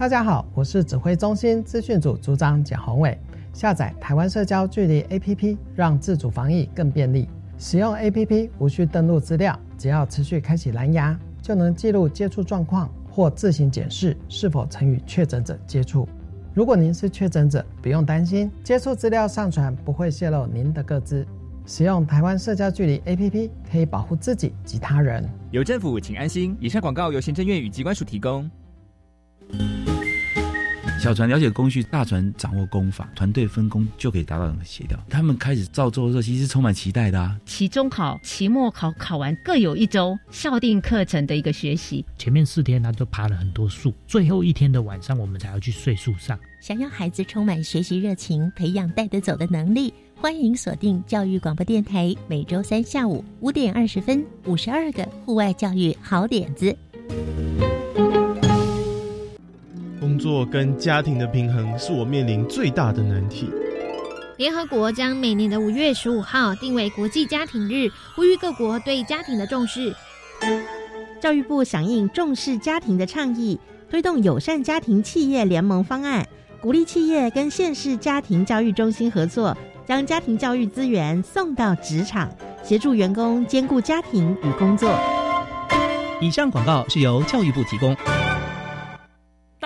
大家好，我是指挥中心资讯组组长简宏伟。下载台湾社交距离 APP，让自主防疫更便利。使用 APP 无需登录资料，只要持续开启蓝牙，就能记录接触状况或自行检视是否曾与确诊者接触。如果您是确诊者，不用担心，接触资料上传不会泄露您的个资。使用台湾社交距离 APP 可以保护自己及他人。有政府，请安心。以上广告由行政院与机关署提供。小船了解工序，大船掌握工法，团队分工就可以达到协调。他们开始造作的时候，其实充满期待的啊。期中考、期末考考完各有一周校定课程的一个学习。前面四天他都爬了很多树，最后一天的晚上我们才要去睡树上。想要孩子充满学习热情，培养带得走的能力，欢迎锁定教育广播电台，每周三下午五点二十分，五十二个户外教育好点子。工作跟家庭的平衡是我面临最大的难题。联合国将每年的五月十五号定为国际家庭日，呼吁各国对家庭的重视。教育部响应重视家庭的倡议，推动友善家庭企业联盟方案，鼓励企业跟县市家庭教育中心合作，将家庭教育资源送到职场，协助员工兼顾家庭与工作。以上广告是由教育部提供。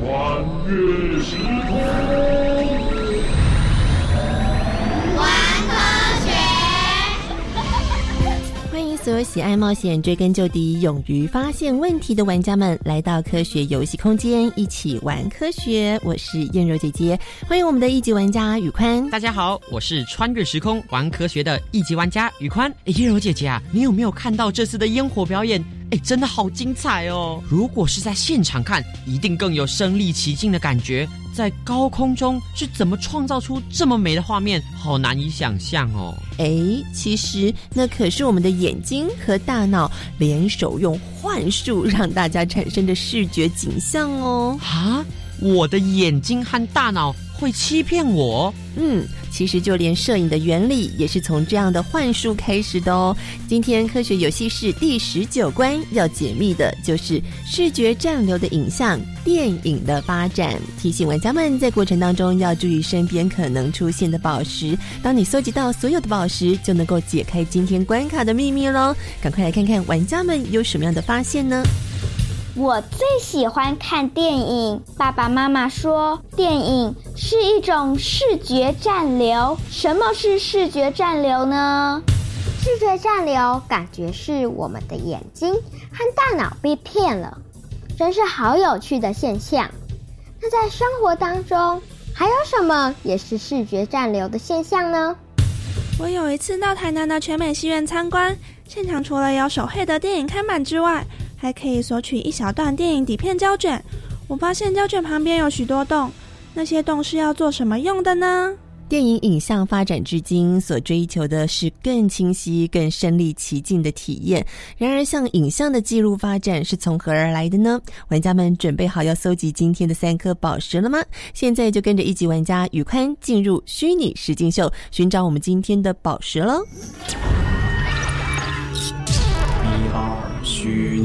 穿越时空，玩科学。欢迎所有喜爱冒险、追根究底、勇于发现问题的玩家们来到科学游戏空间，一起玩科学。我是燕柔姐姐，欢迎我们的一级玩家宇宽。大家好，我是穿越时空玩科学的一级玩家宇宽。燕柔姐姐啊，你有没有看到这次的烟火表演？哎，真的好精彩哦！如果是在现场看，一定更有身临其境的感觉。在高空中是怎么创造出这么美的画面？好难以想象哦！哎，其实那可是我们的眼睛和大脑联手用幻术让大家产生的视觉景象哦！啊，我的眼睛和大脑会欺骗我？嗯。其实，就连摄影的原理也是从这样的幻术开始的哦。今天科学游戏室第十九关要解密的就是视觉暂留的影像电影的发展。提醒玩家们在过程当中要注意身边可能出现的宝石。当你搜集到所有的宝石，就能够解开今天关卡的秘密喽！赶快来看看玩家们有什么样的发现呢？我最喜欢看电影。爸爸妈妈说，电影是一种视觉暂留。什么是视觉暂留呢？视觉暂留感觉是我们的眼睛和大脑被骗了，真是好有趣的现象。那在生活当中，还有什么也是视觉暂留的现象呢？我有一次到台南的全美戏院参观，现场除了有手绘的电影看板之外，还可以索取一小段电影底片胶卷。我发现胶卷旁边有许多洞，那些洞是要做什么用的呢？电影影像发展至今，所追求的是更清晰、更身临其境的体验。然而，像影像的记录发展是从何而来的呢？玩家们准备好要搜集今天的三颗宝石了吗？现在就跟着一级玩家宇宽进入虚拟实境秀，寻找我们今天的宝石喽！一二。虚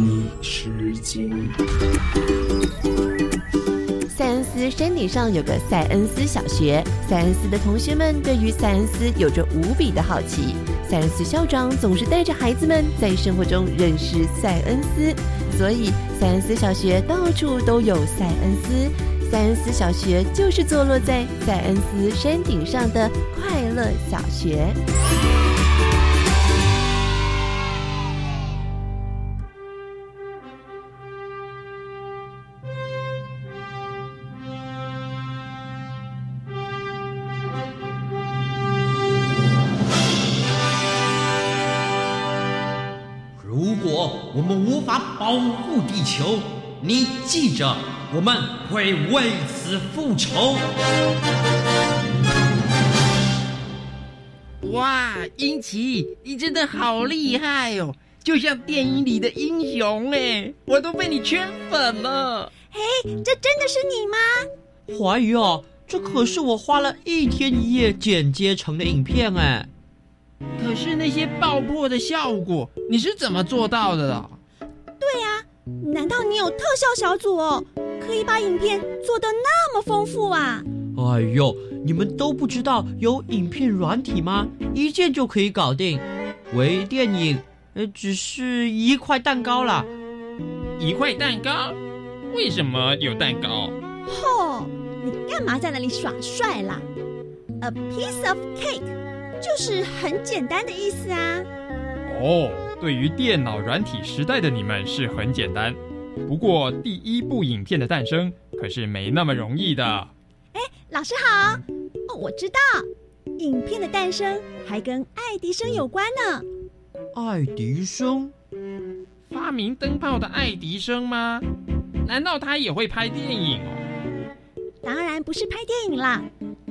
塞恩斯山顶上有个塞恩斯小学，塞恩斯的同学们对于塞恩斯有着无比的好奇。塞恩斯校长总是带着孩子们在生活中认识塞恩斯。所以塞恩斯小学到处都有塞恩斯。塞恩斯小学就是坐落在塞恩斯山顶上的快乐小学。护地球，你记着，我们会为此复仇。哇，英奇，你真的好厉害哦，就像电影里的英雄哎，我都被你圈粉了。嘿，这真的是你吗？华宇啊，这可是我花了一天一夜剪接成的影片哎。可是那些爆破的效果，你是怎么做到的啊？对呀，难道你有特效小组哦，可以把影片做得那么丰富啊？哎呦，你们都不知道有影片软体吗？一键就可以搞定。微电影，呃，只是一块蛋糕啦。一块蛋糕？为什么有蛋糕？吼，你干嘛在那里耍帅啦？A piece of cake。就是很简单的意思啊！哦，对于电脑软体时代的你们是很简单，不过第一部影片的诞生可是没那么容易的。哎，老师好！哦，我知道，影片的诞生还跟爱迪生有关呢。爱迪生？发明灯泡的爱迪生吗？难道他也会拍电影哦？当然不是拍电影啦。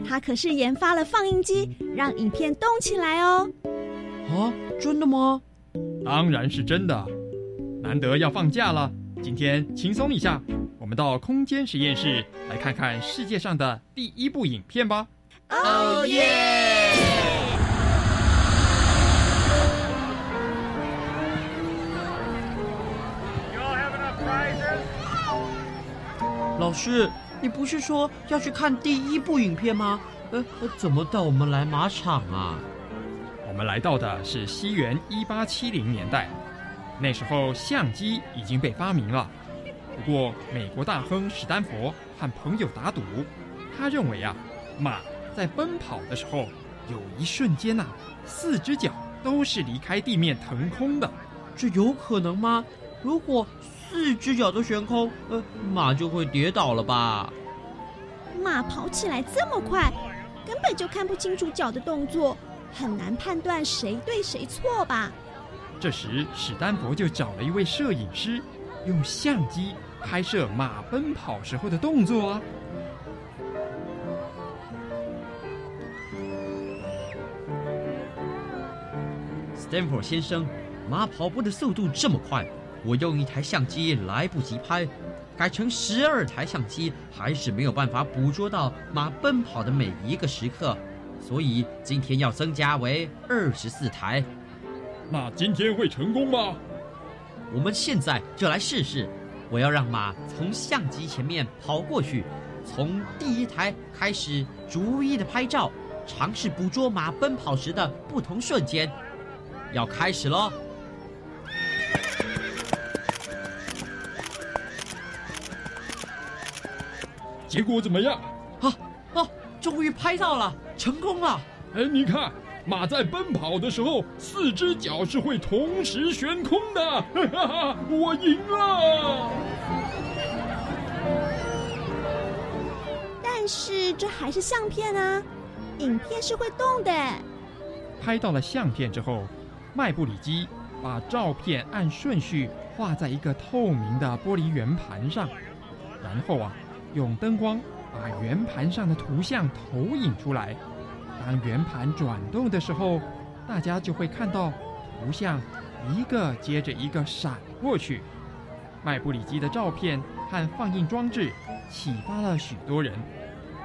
他可是研发了放映机，让影片动起来哦。啊，真的吗？当然是真的。难得要放假了，今天轻松一下，我们到空间实验室来看看世界上的第一部影片吧。哦耶！老师。你不是说要去看第一部影片吗？呃，怎么带我们来马场啊？我们来到的是西元一八七零年代，那时候相机已经被发明了。不过，美国大亨史丹佛和朋友打赌，他认为啊，马在奔跑的时候，有一瞬间呐，四只脚都是离开地面腾空的。这有可能吗？如果……四只脚都悬空，呃，马就会跌倒了吧？马跑起来这么快，根本就看不清楚脚的动作，很难判断谁对谁错吧？这时，史丹佛就找了一位摄影师，用相机拍摄马奔跑时候的动作啊。史丹佛先生，马跑步的速度这么快。我用一台相机来不及拍，改成十二台相机，还是没有办法捕捉到马奔跑的每一个时刻，所以今天要增加为二十四台。那今天会成功吗？我们现在就来试试。我要让马从相机前面跑过去，从第一台开始逐一的拍照，尝试捕捉马奔跑时的不同瞬间。要开始喽！结果怎么样？拍到了，成功了！哎，你看，马在奔跑的时候，四只脚是会同时悬空的。哈哈，我赢了！但是这还是相片啊，影片是会动的。拍到了相片之后，麦布里基把照片按顺序画在一个透明的玻璃圆盘上，然后啊。用灯光把圆盘上的图像投影出来。当圆盘转动的时候，大家就会看到图像一个接着一个闪过去。麦布里基的照片和放映装置启发了许多人。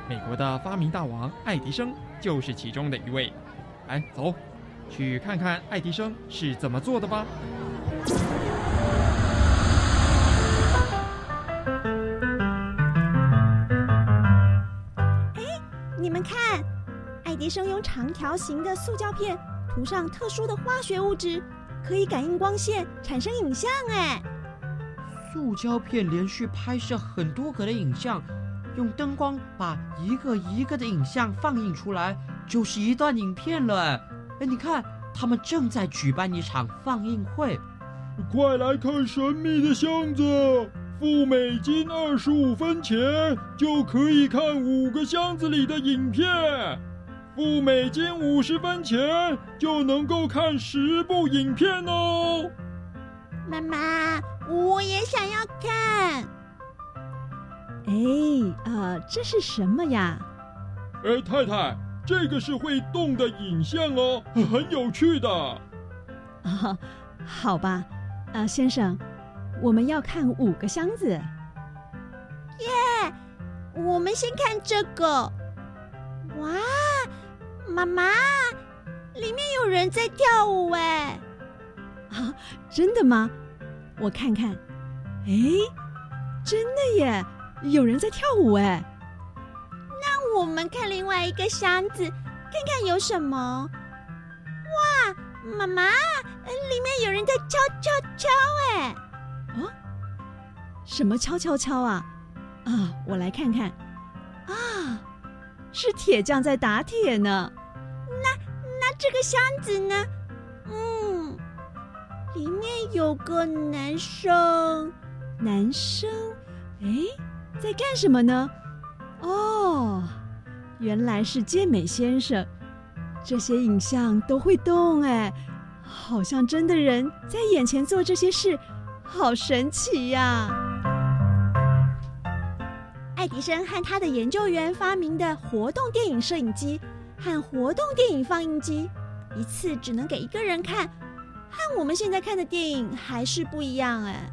美国的发明大王爱迪生就是其中的一位。来，走，去看看爱迪生是怎么做的吧。爱迪生用长条形的塑胶片涂上特殊的化学物质，可以感应光线，产生影像。哎，塑胶片连续拍摄很多格的影像，用灯光把一个一个的影像放映出来，就是一段影片了。哎，哎，你看，他们正在举办一场放映会。快来看神秘的箱子！付美金二十五分钱就可以看五个箱子里的影片，付美金五十分钱就能够看十部影片哦。妈妈，我也想要看。哎，呃，这是什么呀？哎，太太，这个是会动的影像哦，很有趣的。啊，好吧，呃，先生。我们要看五个箱子，耶！我们先看这个。哇，妈妈，里面有人在跳舞哎！啊，真的吗？我看看。哎，真的耶，有人在跳舞哎。那我们看另外一个箱子，看看有什么。哇，妈妈，里面有人在敲敲敲哎！啊，什么敲敲敲啊？啊，我来看看。啊，是铁匠在打铁呢。这个箱子呢？嗯，里面有个男生。男生？哎，在干什么呢？哦，原来是健美先生。这些影像都会动哎，好像真的人在眼前做这些事。好神奇呀！爱迪生和他的研究员发明的活动电影摄影机和活动电影放映机，一次只能给一个人看，和我们现在看的电影还是不一样哎。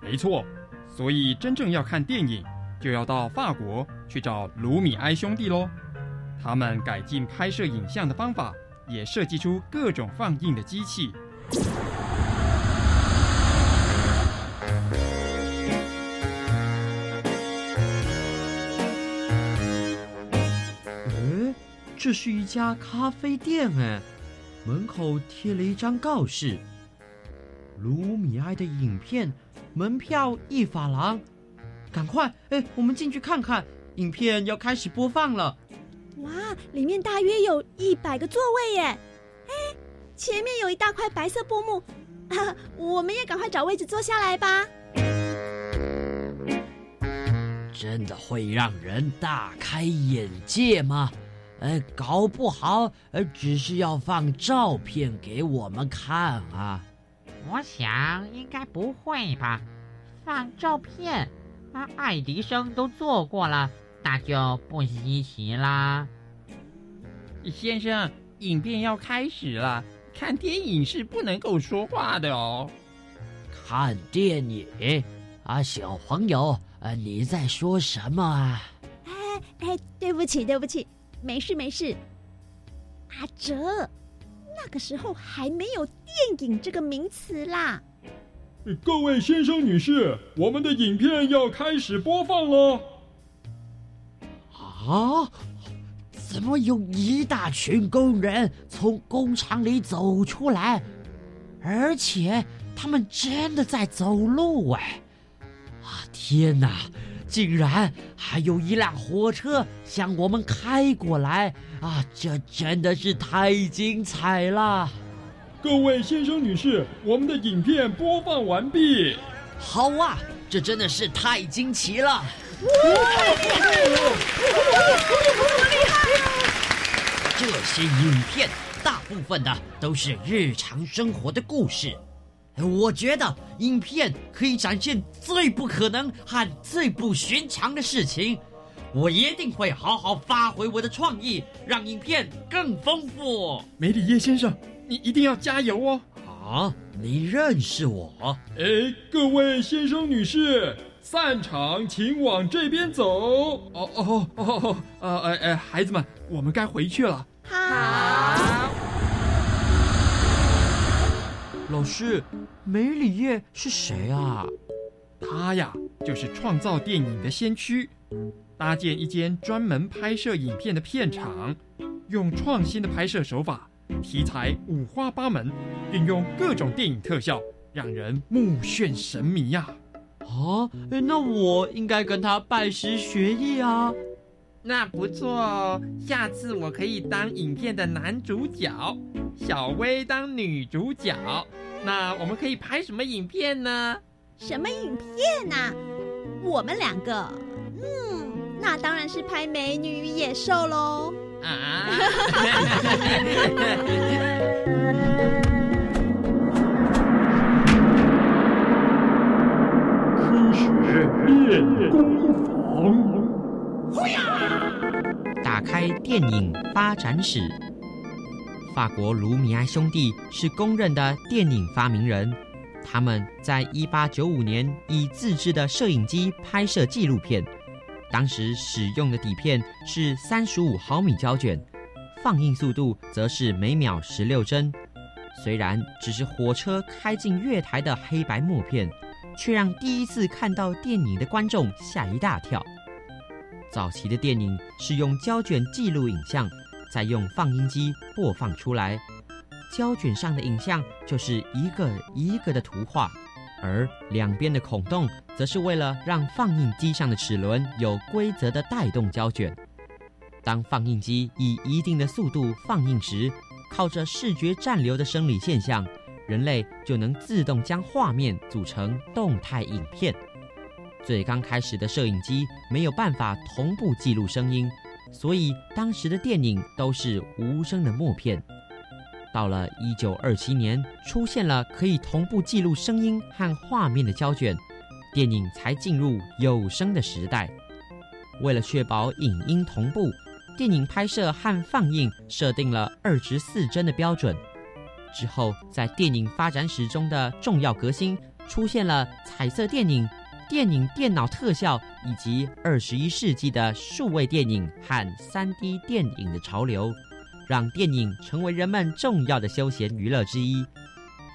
没错，所以真正要看电影，就要到法国去找卢米埃兄弟喽。他们改进拍摄影像的方法，也设计出各种放映的机器。这是一家咖啡店哎，门口贴了一张告示：卢米埃的影片，门票一法郎。赶快哎，我们进去看看，影片要开始播放了。哇，里面大约有一百个座位耶！哎，前面有一大块白色布幕，我们也赶快找位置坐下来吧。真的会让人大开眼界吗？呃，搞不好，呃，只是要放照片给我们看啊。我想应该不会吧？放照片，啊，爱迪生都做过了，那就不稀奇啦。先生，影片要开始了，看电影是不能够说话的哦。看电影？啊，小朋友，呃，你在说什么啊？哎哎，对不起，对不起。没事没事，阿哲，那个时候还没有电影这个名词啦。各位先生女士，我们的影片要开始播放了。啊！怎么有一大群工人从工厂里走出来，而且他们真的在走路哎！啊天哪！竟然还有一辆火车向我们开过来啊！这真的是太精彩了！各位先生、女士，我们的影片播放完毕。好啊，这真的是太惊奇了！太厉害了！厉害！这些影片大部分的都是日常生活的故事。我觉得影片可以展现最不可能和最不寻常的事情，我一定会好好发挥我的创意，让影片更丰富。梅里耶先生，你一定要加油哦！啊，你认识我？哎，各位先生女士，散场，请往这边走。哦哦哦哦，呃呃呃，孩子们，我们该回去了。好。老师，梅里叶是谁啊？他呀，就是创造电影的先驱，搭建一间专门拍摄影片的片场，用创新的拍摄手法，题材五花八门，运用各种电影特效，让人目眩神迷呀。啊，那我应该跟他拜师学艺啊。那不错哦，下次我可以当影片的男主角，小薇当女主角。那我们可以拍什么影片呢？什么影片呐、我们两个，嗯，那当然是拍美女与野兽喽。啊！科学练功房。打开电影发展史。法国卢米埃兄弟是公认的电影发明人，他们在一八九五年以自制的摄影机拍摄纪录片，当时使用的底片是三十五毫米胶卷，放映速度则是每秒十六帧。虽然只是火车开进月台的黑白默片，却让第一次看到电影的观众吓一大跳。早期的电影是用胶卷记录影像，再用放映机播放出来。胶卷上的影像就是一个一个的图画，而两边的孔洞则是为了让放映机上的齿轮有规则的带动胶卷。当放映机以一定的速度放映时，靠着视觉暂留的生理现象，人类就能自动将画面组成动态影片。最刚开始的摄影机没有办法同步记录声音，所以当时的电影都是无声的默片。到了一九二七年，出现了可以同步记录声音和画面的胶卷，电影才进入有声的时代。为了确保影音同步，电影拍摄和放映设定了二十四帧的标准。之后，在电影发展史中的重要革新，出现了彩色电影。电影电脑特效以及二十一世纪的数位电影和三 D 电影的潮流，让电影成为人们重要的休闲娱乐之一。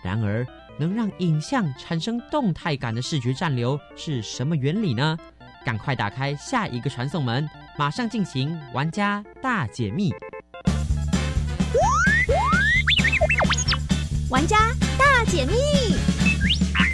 然而，能让影像产生动态感的视觉暂留是什么原理呢？赶快打开下一个传送门，马上进行玩家大解密。玩家大解密。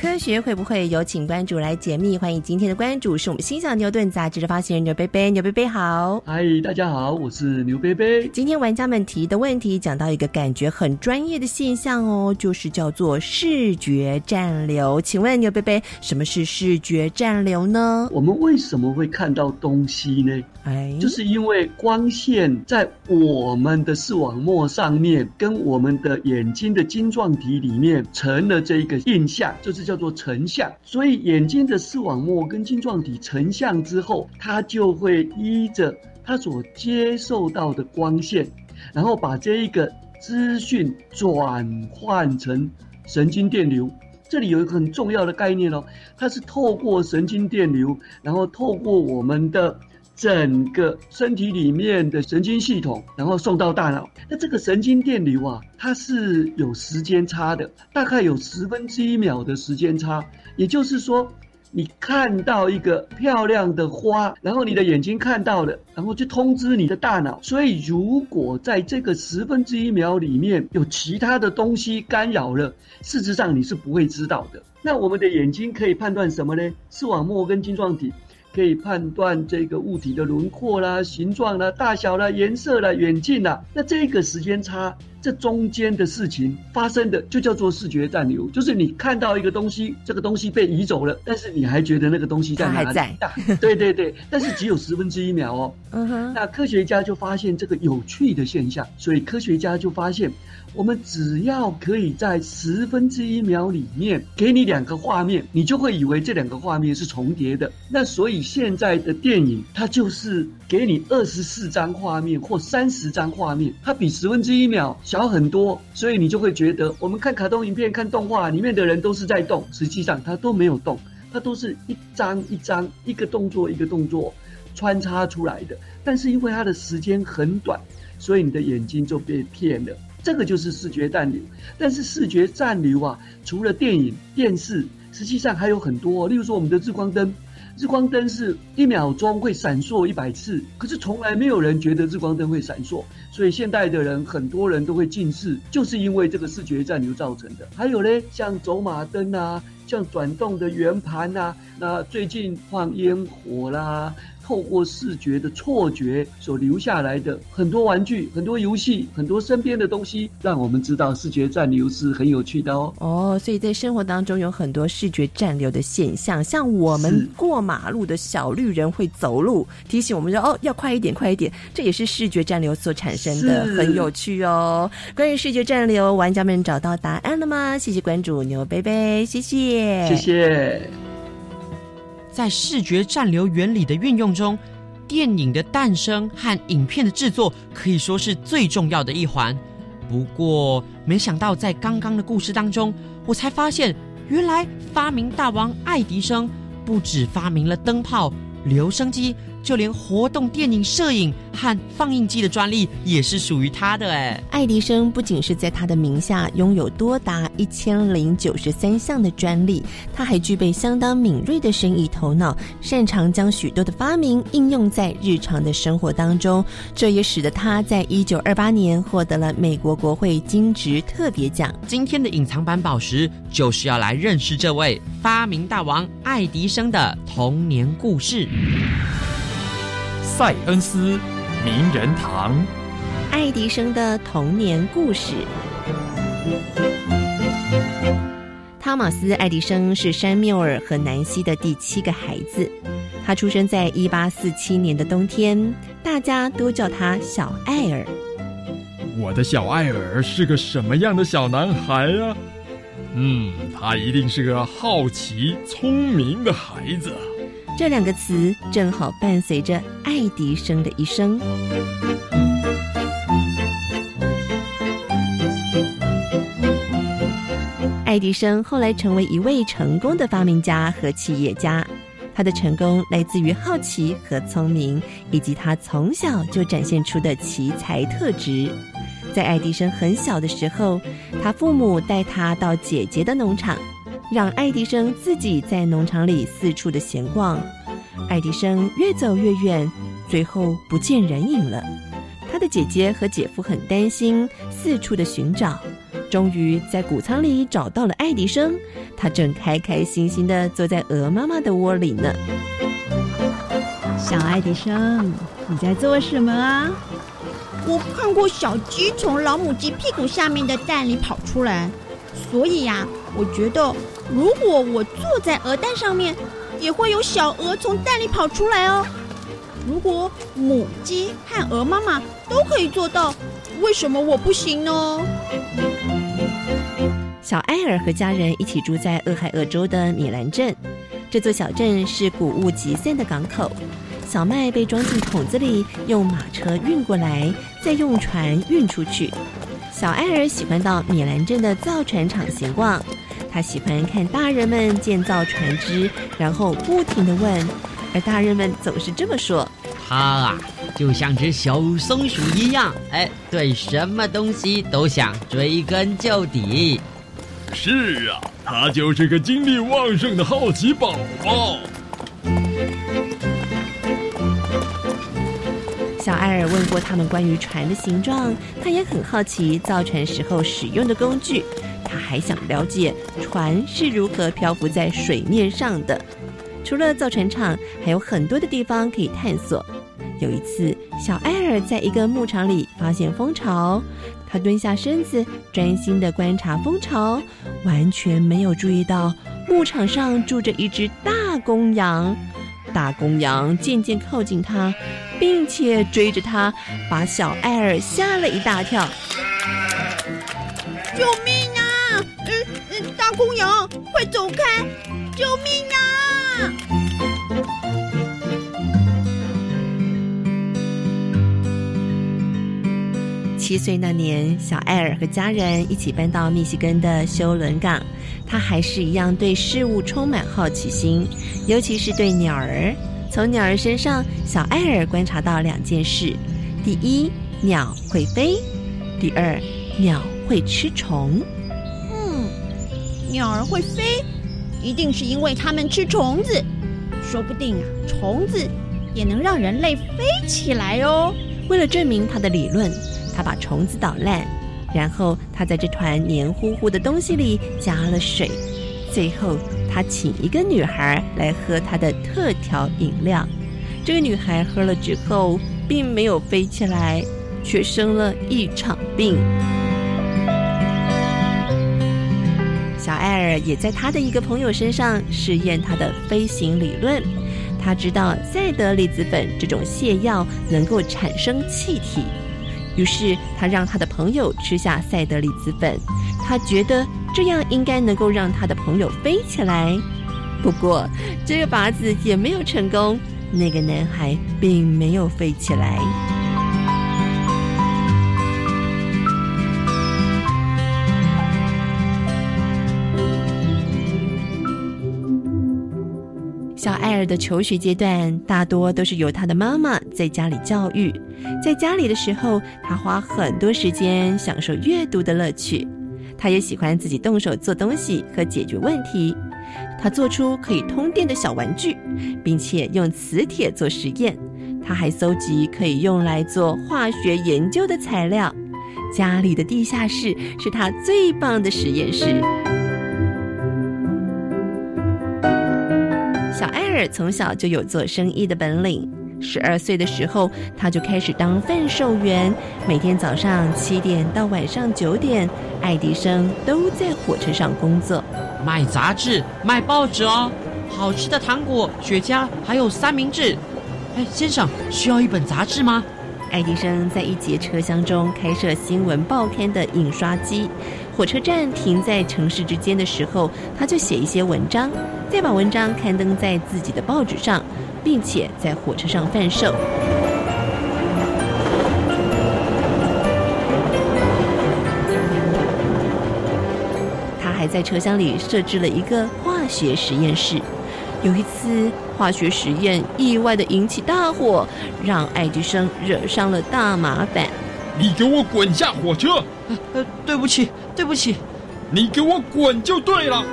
科学会不会有请关主来解密？欢迎今天的关主是我们新小牛顿杂志的发行人牛贝贝，牛贝贝好，嗨，大家好，我是牛贝贝。今天玩家们提的问题讲到一个感觉很专业的现象哦，就是叫做视觉暂留。请问牛贝贝，什么是视觉暂留呢？我们为什么会看到东西呢？哎，就是因为光线在我们的视网膜上面，跟我们的眼睛的晶状体里面成了这一个印象，就是叫做成像。所以眼睛的视网膜跟晶状体成像之后，它就会依着它所接受到的光线，然后把这一个资讯转换成神经电流。这里有一个很重要的概念哦，它是透过神经电流，然后透过我们的。整个身体里面的神经系统，然后送到大脑。那这个神经电流啊，它是有时间差的，大概有十分之一秒的时间差。也就是说，你看到一个漂亮的花，然后你的眼睛看到了，然后就通知你的大脑。所以，如果在这个十分之一秒里面有其他的东西干扰了，事实上你是不会知道的。那我们的眼睛可以判断什么呢？视网膜跟晶状体。可以判断这个物体的轮廓啦、形状啦、大小啦、颜色啦、远近啦。那这个时间差，这中间的事情发生的就叫做视觉暂留，就是你看到一个东西，这个东西被移走了，但是你还觉得那个东西在哪里？还在。对对对，但是只有十分之一秒哦。嗯哼。那科学家就发现这个有趣的现象，所以科学家就发现。我们只要可以在十分之一秒里面给你两个画面，你就会以为这两个画面是重叠的。那所以现在的电影，它就是给你二十四张画面或三十张画面，它比十分之一秒小很多，所以你就会觉得我们看卡通影片、看动画里面的人都是在动，实际上它都没有动，它都是一张一张、一个动作一个动作穿插出来的。但是因为它的时间很短，所以你的眼睛就被骗了。这个就是视觉暂留，但是视觉暂留啊，除了电影、电视，实际上还有很多，例如说我们的日光灯。日光灯是一秒钟会闪烁一百次，可是从来没有人觉得日光灯会闪烁，所以现代的人很多人都会近视，就是因为这个视觉暂留造成的。还有呢，像走马灯啊，像转动的圆盘啊，那最近放烟火啦。透过视觉的错觉所留下来的很多玩具、很多游戏、很多身边的东西，让我们知道视觉暂留是很有趣的哦。哦，所以在生活当中有很多视觉暂留的现象，像我们过马路的小绿人会走路，提醒我们说哦要快一点，快一点，这也是视觉暂留所产生的，很有趣哦。关于视觉暂留，玩家们找到答案了吗？谢谢关注牛贝贝，谢谢，谢谢。在视觉暂留原理的运用中，电影的诞生和影片的制作可以说是最重要的一环。不过，没想到在刚刚的故事当中，我才发现，原来发明大王爱迪生不止发明了灯泡、留声机。就连活动电影摄影和放映机的专利也是属于他的哎。爱迪生不仅是在他的名下拥有多达一千零九十三项的专利，他还具备相当敏锐的生意头脑，擅长将许多的发明应用在日常的生活当中。这也使得他在一九二八年获得了美国国会金质特别奖。今天的隐藏版宝石就是要来认识这位发明大王爱迪生的童年故事。塞恩斯名人堂，爱迪生的童年故事。汤马斯·爱迪生是山缪尔和南希的第七个孩子，他出生在一八四七年的冬天，大家都叫他小艾尔。我的小艾尔是个什么样的小男孩啊？嗯，他一定是个好奇、聪明的孩子。这两个词正好伴随着爱迪生的一生。爱迪生后来成为一位成功的发明家和企业家，他的成功来自于好奇和聪明，以及他从小就展现出的奇才特质。在爱迪生很小的时候，他父母带他到姐姐的农场。让爱迪生自己在农场里四处的闲逛，爱迪生越走越远，最后不见人影了。他的姐姐和姐夫很担心，四处的寻找，终于在谷仓里找到了爱迪生。他正开开心心的坐在鹅妈妈的窝里呢。小爱迪生，你在做什么啊？我看过小鸡从老母鸡屁股下面的蛋里跑出来，所以呀，我觉得。如果我坐在鹅蛋上面，也会有小鹅从蛋里跑出来哦。如果母鸡和鹅妈妈都可以做到，为什么我不行呢？小艾尔和家人一起住在俄亥俄州的米兰镇，这座小镇是谷物集散的港口，小麦被装进桶子里，用马车运过来，再用船运出去。小艾尔喜欢到米兰镇的造船厂闲逛。他喜欢看大人们建造船只，然后不停的问，而大人们总是这么说：“他啊，就像只小松鼠一样，哎，对什么东西都想追根究底。”是啊，他就是个精力旺盛的好奇宝宝。小艾尔问过他们关于船的形状，他也很好奇造船时候使用的工具。他还想了解船是如何漂浮在水面上的。除了造船厂，还有很多的地方可以探索。有一次，小艾尔在一个牧场里发现蜂巢，他蹲下身子，专心的观察蜂巢，完全没有注意到牧场上住着一只大公羊。大公羊渐渐靠近他，并且追着他，把小艾尔吓了一大跳。救命！公羊，快走开！救命啊！七岁那年，小艾尔和家人一起搬到密西根的休伦港。他还是一样对事物充满好奇心，尤其是对鸟儿。从鸟儿身上，小艾尔观察到两件事：第一，鸟会飞；第二，鸟会吃虫。鸟儿会飞，一定是因为它们吃虫子。说不定啊，虫子也能让人类飞起来哦。为了证明他的理论，他把虫子捣烂，然后他在这团黏糊糊的东西里加了水，最后他请一个女孩来喝他的特调饮料。这个女孩喝了之后，并没有飞起来，却生了一场病。小艾尔也在他的一个朋友身上试验他的飞行理论。他知道赛德里子粉这种泻药能够产生气体，于是他让他的朋友吃下赛德里子粉。他觉得这样应该能够让他的朋友飞起来。不过这个法子也没有成功，那个男孩并没有飞起来。小艾尔的求学阶段大多都是由他的妈妈在家里教育。在家里的时候，他花很多时间享受阅读的乐趣。他也喜欢自己动手做东西和解决问题。他做出可以通电的小玩具，并且用磁铁做实验。他还搜集可以用来做化学研究的材料。家里的地下室是他最棒的实验室。小艾尔从小就有做生意的本领。十二岁的时候，他就开始当贩售员，每天早上七点到晚上九点，爱迪生都在火车上工作，卖杂志、卖报纸哦，好吃的糖果、雪茄，还有三明治。哎，先生，需要一本杂志吗？爱迪生在一节车厢中开设新闻报刊的印刷机。火车站停在城市之间的时候，他就写一些文章，再把文章刊登在自己的报纸上，并且在火车上贩售。他还在车厢里设置了一个化学实验室。有一次，化学实验意外的引起大火，让爱迪生惹上了大麻烦。你给我滚下火车！呃，对不起，对不起，你给我滚就对了。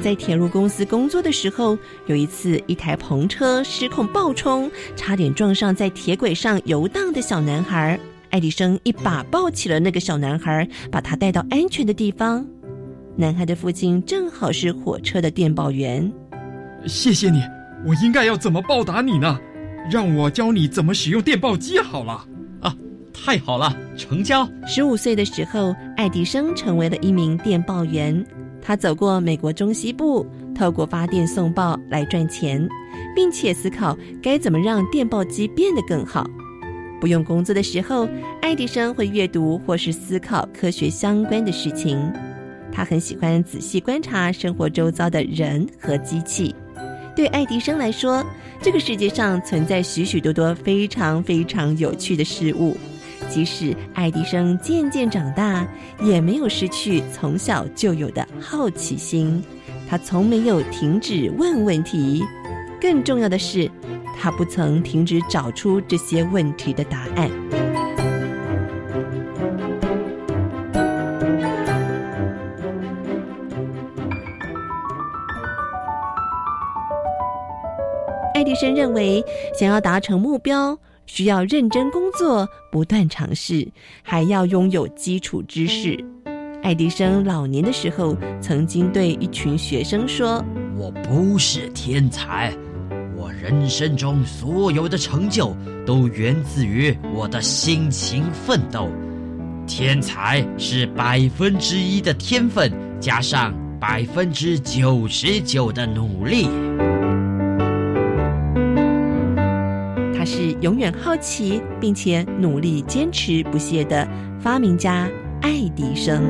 在铁路公司工作的时候，有一次，一台篷车失控爆冲，差点撞上在铁轨上游荡的小男孩。爱迪生一把抱起了那个小男孩，把他带到安全的地方。男孩的父亲正好是火车的电报员。谢谢你，我应该要怎么报答你呢？让我教你怎么使用电报机好了。啊，太好了，成交。十五岁的时候，爱迪生成为了一名电报员。他走过美国中西部，透过发电送报来赚钱，并且思考该怎么让电报机变得更好。不用工作的时候，爱迪生会阅读或是思考科学相关的事情。他很喜欢仔细观察生活周遭的人和机器。对爱迪生来说，这个世界上存在许许多多非常非常有趣的事物。即使爱迪生渐渐长大，也没有失去从小就有的好奇心。他从没有停止问问题。更重要的是，他不曾停止找出这些问题的答案。爱迪生认为，想要达成目标，需要认真工作、不断尝试，还要拥有基础知识。爱迪生老年的时候，曾经对一群学生说：“我不是天才，我人生中所有的成就都源自于我的辛勤奋斗。天才是百分之一的天分，加上百分之九十九的努力。”永远好奇并且努力坚持不懈的发明家爱迪生。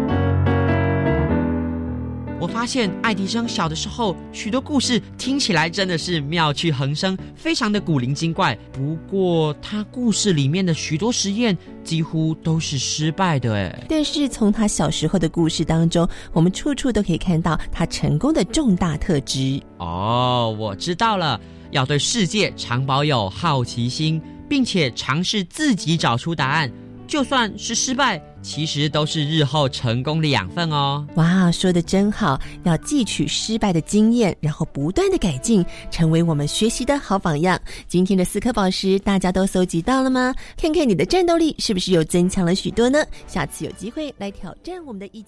我发现爱迪生小的时候许多故事听起来真的是妙趣横生，非常的古灵精怪。不过他故事里面的许多实验几乎都是失败的，哎。但是从他小时候的故事当中，我们处处都可以看到他成功的重大特质。哦，我知道了。要对世界常保有好奇心，并且尝试自己找出答案，就算是失败，其实都是日后成功的养分哦。哇，说的真好！要汲取失败的经验，然后不断的改进，成为我们学习的好榜样。今天的四颗宝石，大家都搜集到了吗？看看你的战斗力是不是又增强了许多呢？下次有机会来挑战我们的一。